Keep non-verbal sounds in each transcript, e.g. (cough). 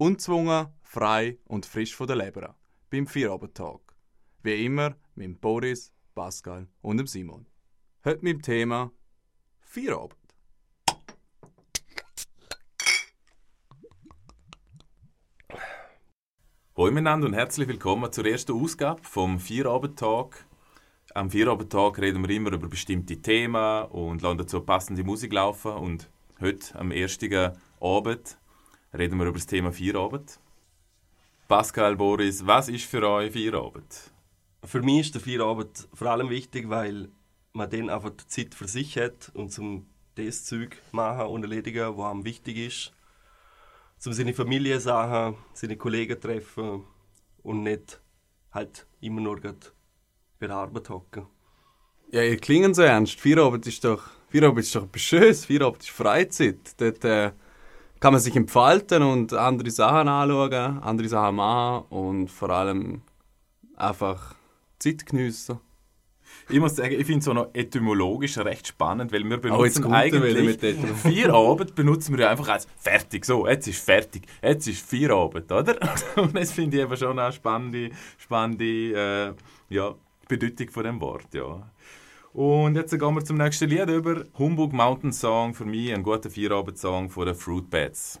Unzwungen, frei und frisch von der Leber. Beim Vierabendtag. Wie immer mit Boris, Pascal und dem Simon. Heute mit dem Thema Vierabend. Hallo miteinander und herzlich willkommen zur ersten Ausgabe vom Vierabendtag. Am Vierabendtag reden wir immer über bestimmte Themen und lassen dazu passende Musik laufen. Und heute, am ersten Abend, reden wir über das Thema Vierabend. Pascal, Boris, was ist für euch Vierabend? Für mich ist der Vierabend vor allem wichtig, weil man dann einfach die Zeit für sich hat und zum das Zeug machen und erledigen, was einem wichtig ist um seine Familie sachen, seine Kollegen treffen und nicht halt immer nur bei der Arbeit hocken. Ja, ihr klingen so ernst. Feierabend ist doch, Feierabend ist doch etwas Schönes. Feierabend ist Freizeit. Dort äh, kann man sich entfalten und andere Sachen anschauen, andere Sachen machen und vor allem einfach Zeit geniessen. Ich muss sagen, ich finde es so noch etymologisch recht spannend, weil wir benutzen oh, eigentlich Feierabend (laughs) benutzen wir ja einfach als fertig, so, jetzt ist fertig, jetzt ist Feierabend, oder? (laughs) Und das finde ich eben schon eine spannende, spannende äh, ja, Bedeutung von dem Wort, ja. Und jetzt gehen wir zum nächsten Lied über. Humbug Mountain Song, für mich ein guter Feierabend-Song von den Fruit Bats.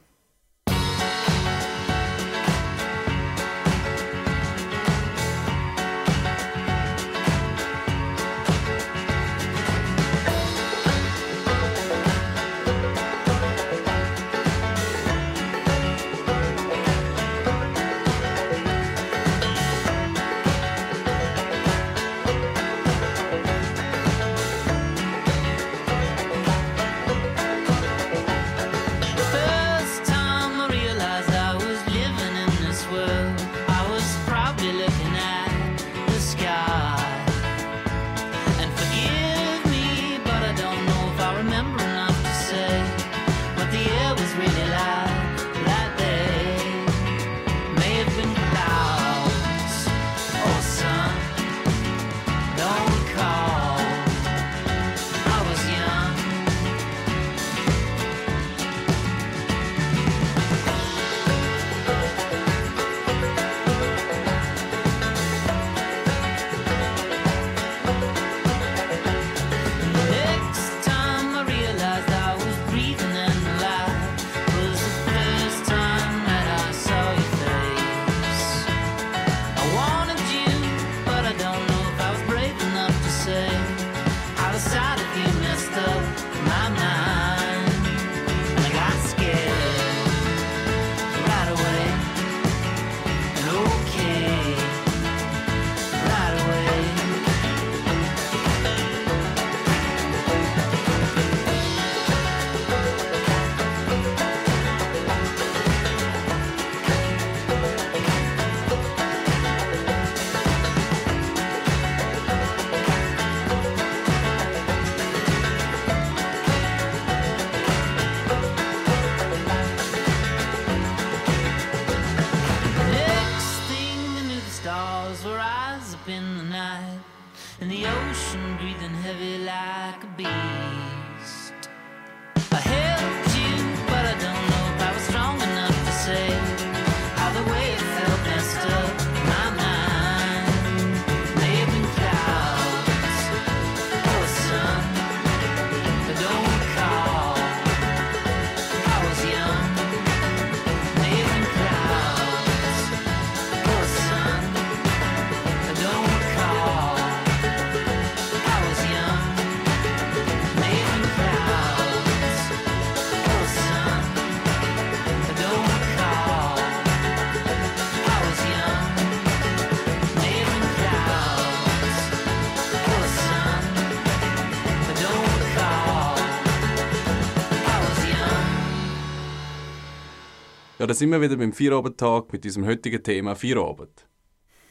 Da sind wir wieder beim Vierabendtag mit diesem heutigen Thema Vierabend.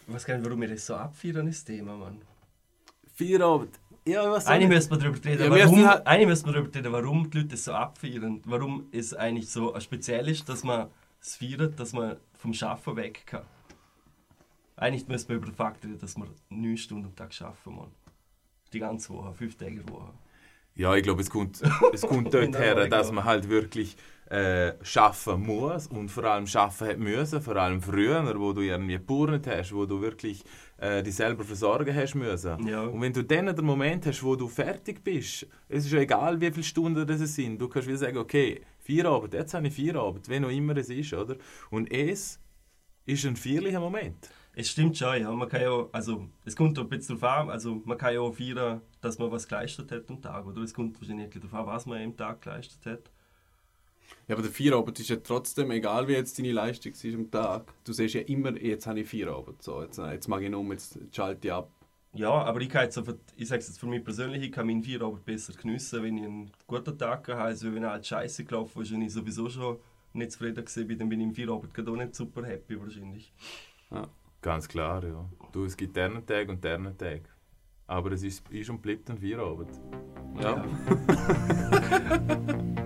Ich weiß gar nicht, warum wir das so abfeiern, das Thema, Mann. Vierabend. Ja, was Eigentlich müssen wir darüber reden, ja, warum, halt eigentlich müssen wir darüber reden, warum die Leute das so abfeiern. Warum es eigentlich so speziell ist, dass man es feiert, dass man vom Schaffen weg kann. Eigentlich müssen wir über den Fakt reden, dass wir neun Stunden am Tag arbeiten, Mann. Die ganze Woche, fünf Tage Woche. Ja, ich glaube, es kommt, es kommt (laughs) dort her, dass man halt wirklich äh, schaffen muss und vor allem schaffen hat müssen, vor allem früher, wo du irgendwie geburnet hast, wo du wirklich äh, dich selber versorgen hast müssen. Ja. Und wenn du dann den Moment hast, wo du fertig bist, es ist ja egal, wie viele Stunden das sind, du kannst wieder sagen, okay, vier Abend, jetzt habe ich vier Abend, wie auch immer es ist, oder? Und es ist ein feierlicher Moment. Es stimmt schon, ja. Man kann ja, also, es kommt ein bisschen darauf an, also man kann ja auch feiern, dass man was geleistet hat am Tag, oder? Es kommt wahrscheinlich darauf an, was man am Tag geleistet hat. Ja, aber der Feierabend ist ja trotzdem, egal wie jetzt deine Leistung ist am Tag, du siehst ja immer, jetzt habe ich Feierabend, so, jetzt, jetzt mag ich um, jetzt schalte ich ab. Ja, aber ich kann jetzt, ich sage es jetzt für mich persönlich, ich kann meinen Feierabend besser geniessen, wenn ich einen guten Tag habe, also wenn halt Scheiße gelaufen ist und ich sowieso schon nicht zufrieden bin, dann bin ich im Feierabend gerade auch nicht super happy wahrscheinlich. Ja. Ganz klar, ja. Du, es gibt diesen Tag und diesen Tag. Aber es ist, ist und bleibt ein Feierabend. Ja. ja. (laughs)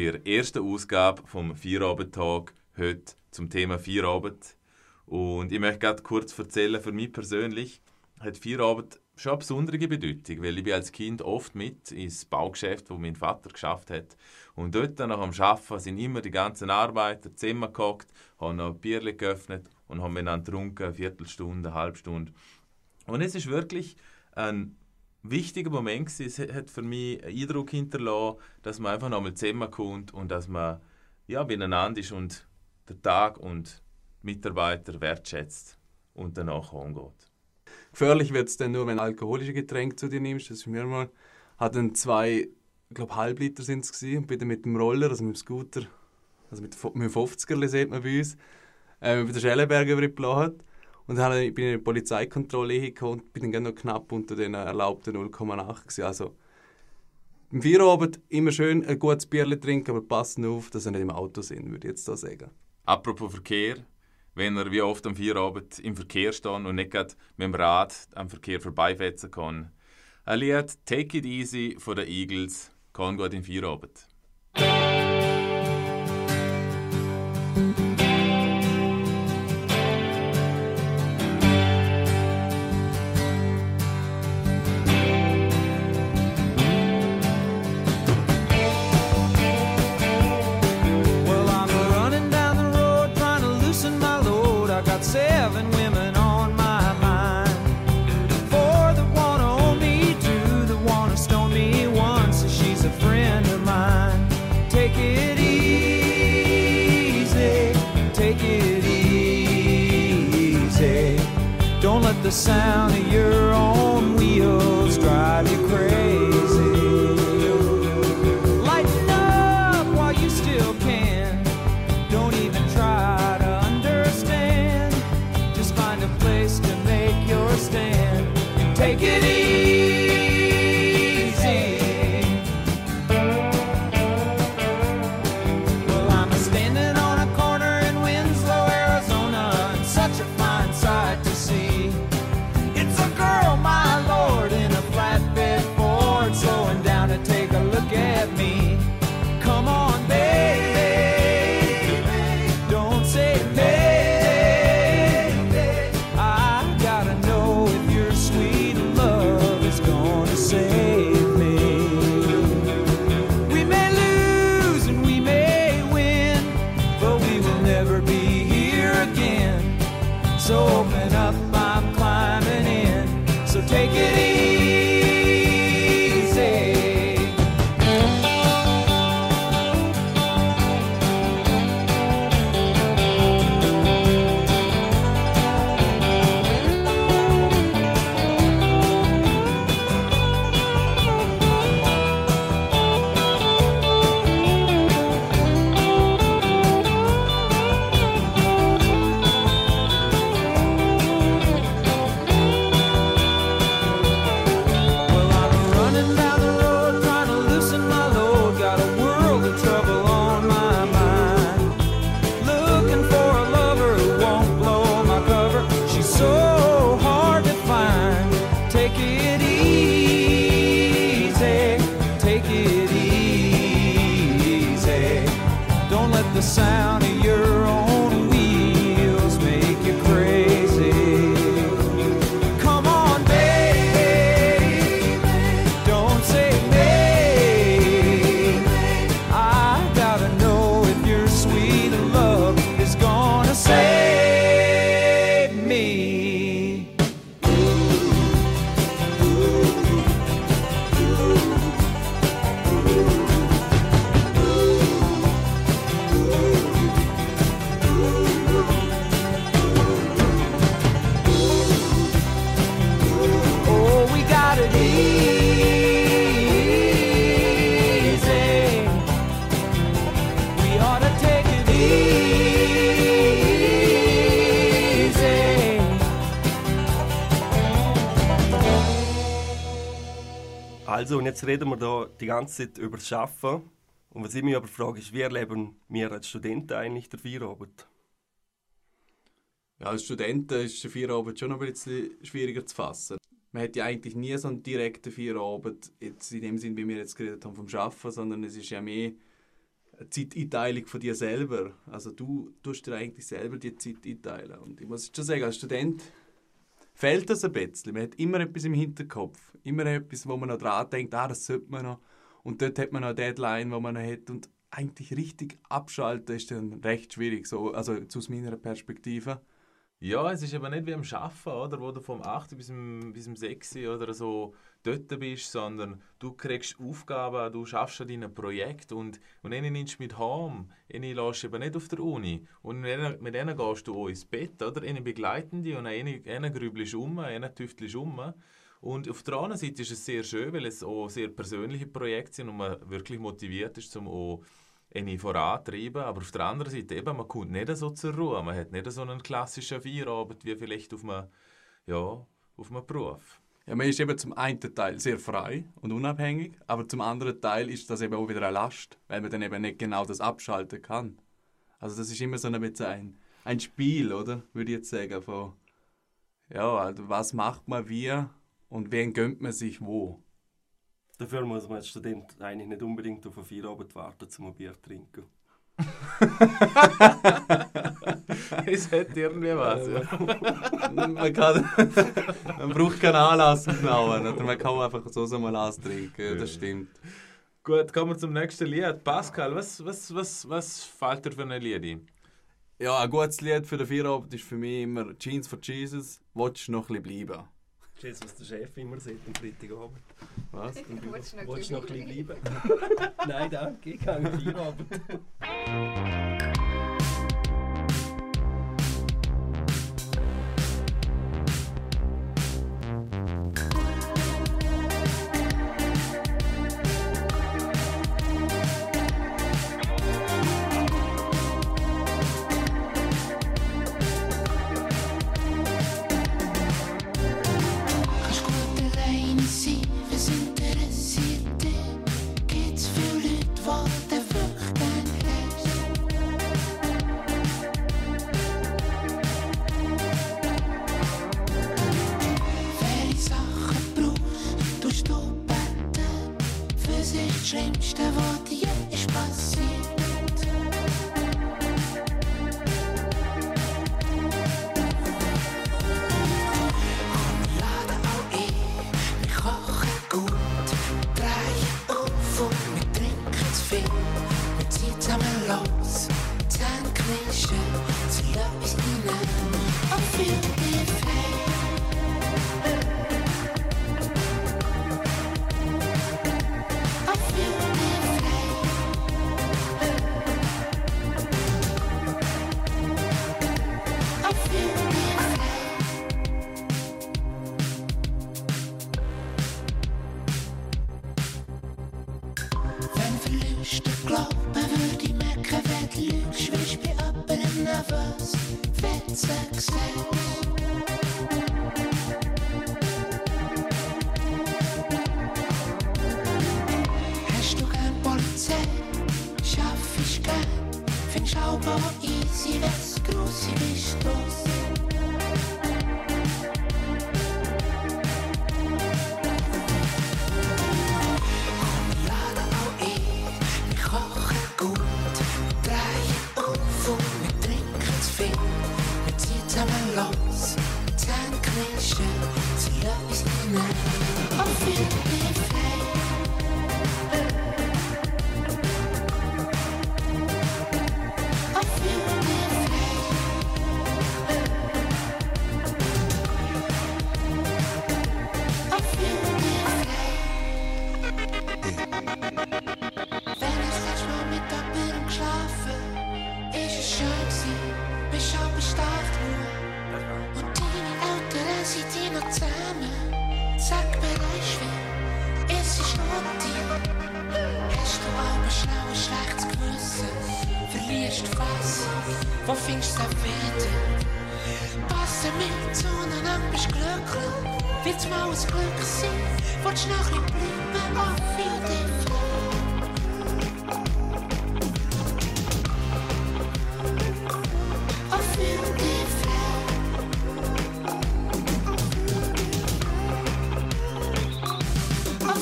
bei der ersten Ausgabe vom Feierabend-Tag heute zum Thema Feierabend. Und ich möchte gerade kurz erzählen, für mich persönlich hat Feierabend schon eine besondere Bedeutung, weil ich bin als Kind oft mit ins Baugeschäft, wo mein Vater geschafft hat. Und dort nach dem Arbeiten sind immer die ganzen Arbeiter zusammengehockt, haben noch ein Bier geöffnet und haben miteinander getrunken, eine Viertelstunde, eine halbe Stunde. Und es ist wirklich ein wichtiger Moment gewesen. Es hat für mich einen Eindruck hinterlassen, dass man einfach nochmal zusammenkommt und dass man ja, beieinander ist und den Tag und Mitarbeiter wertschätzt und danach umgeht. Gefährlich wird es dann nur, wenn du alkoholische Getränke zu dir nimmst. Das ist mir mal, hatten zwei, ich glaube Halbliter sind es und bin mit dem Roller, also mit dem Scooter, also mit, mit dem 50er sieht man bei uns, äh, über den Schellenberg übergeladen. Und dann bin ich in eine Polizeikontrolle hingekommen und bin dann noch knapp unter den erlaubten 0,8 Also im Feierabend immer schön ein gutes Bier trinken, aber passen auf, dass ihr nicht im Auto sind, würde ich jetzt da sagen. Apropos Verkehr, wenn er wie oft am Feierabend im Verkehr steht und nicht mit dem Rad am Verkehr vorbeifetzen kann. Ein Lied Take It Easy von den Eagles kann gut im Feierabend. The sound of your Also, und jetzt reden wir da die ganze Zeit über das Arbeiten. Und was ich mich aber frage, ist, wie erleben wir als Studenten eigentlich den Feierabend? Ja, als Studenten ist der Feierabend schon noch ein bisschen schwieriger zu fassen. man hat ja eigentlich nie so einen direkten Feierabend, jetzt in dem Sinn, wie wir jetzt geredet haben, vom Schaffen, sondern es ist ja mehr eine Zeiteinteilung von dir selber. Also du tust dir eigentlich selber die Zeit einteilen. Und ich muss schon sagen, als Student fehlt das ein bisschen. Man hat immer etwas im Hinterkopf. Immer etwas, wo man noch dran denkt, ah, das sollte man noch. Und dort hat man noch eine Deadline, wo man noch hat. Und eigentlich richtig abschalten ist dann recht schwierig, so, also aus meiner Perspektive. Ja, es ist aber nicht wie am Arbeiten, oder, wo du vom 8. bis zum, bis zum 6. oder so dort bist, sondern du kriegst Aufgaben, du schaffst an deinem Projekt und, und einen nimmst du mit heim, einen lässt du eben nicht auf der Uni und mit denen, mit denen gehst du auch ins Bett, oder? Einen begleiten dich und einen, einen grübelst um, einen tüftelst um. Und auf der anderen Seite ist es sehr schön, weil es auch sehr persönliche Projekte sind und man wirklich motiviert ist, um auch eine vorantreiben. Aber auf der anderen Seite, eben, man kommt nicht so zur Ruhe. Man hat nicht so einen klassischen Feierabend wie vielleicht auf einem, ja, auf einem Beruf. Ja, man ist eben zum einen Teil sehr frei und unabhängig, aber zum anderen Teil ist das eben auch wieder eine Last, weil man dann eben nicht genau das abschalten kann. Also das ist immer so ein, ein, ein Spiel, oder? Würde ich jetzt sagen, von ja, also was macht man wie und wen gönnt man sich wo. Dafür muss man als Student eigentlich nicht unbedingt auf einen Feierabend warten, um ein Bier zu trinken. (laughs) es hat irgendwie was. Ja. man, kann, man braucht keinen Anlass aufnehmen, oder? man kann einfach so so mal trinken. Ja, das stimmt. Gut, kommen wir zum nächsten Lied. Pascal, was, was, was, was fällt dir für ein Lied ein? Ja, ein gutes Lied für den Feierabend ist für mich immer Jeans for Jesus. Wolltest du noch ein bisschen bleiben? Das was der Chef immer sagt am Freitagabend. Was? (laughs) Wolltest du noch, noch ein bisschen bleiben? (laughs) Nein, danke, ich gehe Feierabend. (laughs) Schaffe ich gern, find schaubar easy, das große Bestand.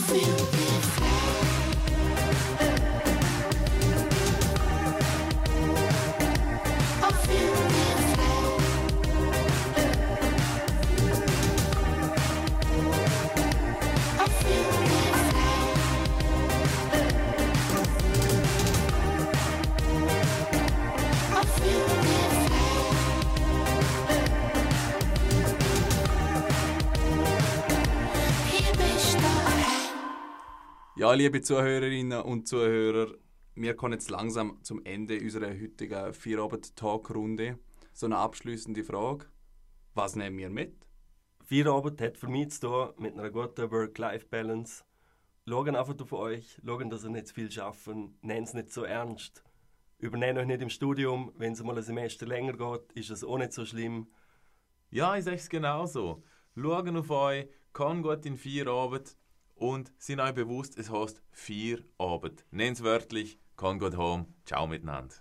feel. Ja, liebe Zuhörerinnen und Zuhörer, wir kommen jetzt langsam zum Ende unserer heutigen Vierabend-Talk-Runde. So eine abschließende Frage. Was nehmen wir mit? Vierabend hat für mich zu tun mit einer guten Work-Life-Balance. Schauen einfach auf euch, schauen, dass ihr nicht zu viel schaffen, nehmt es nicht so ernst. Übernehmt euch nicht im Studium, wenn es mal ein Semester länger geht, ist es auch nicht so schlimm. Ja, ich sage es genauso. Schauen auf euch, kann gut in vier Abend und sind euch bewusst, es heißt vier Abend. Es wörtlich, kann gut home. Ciao miteinander.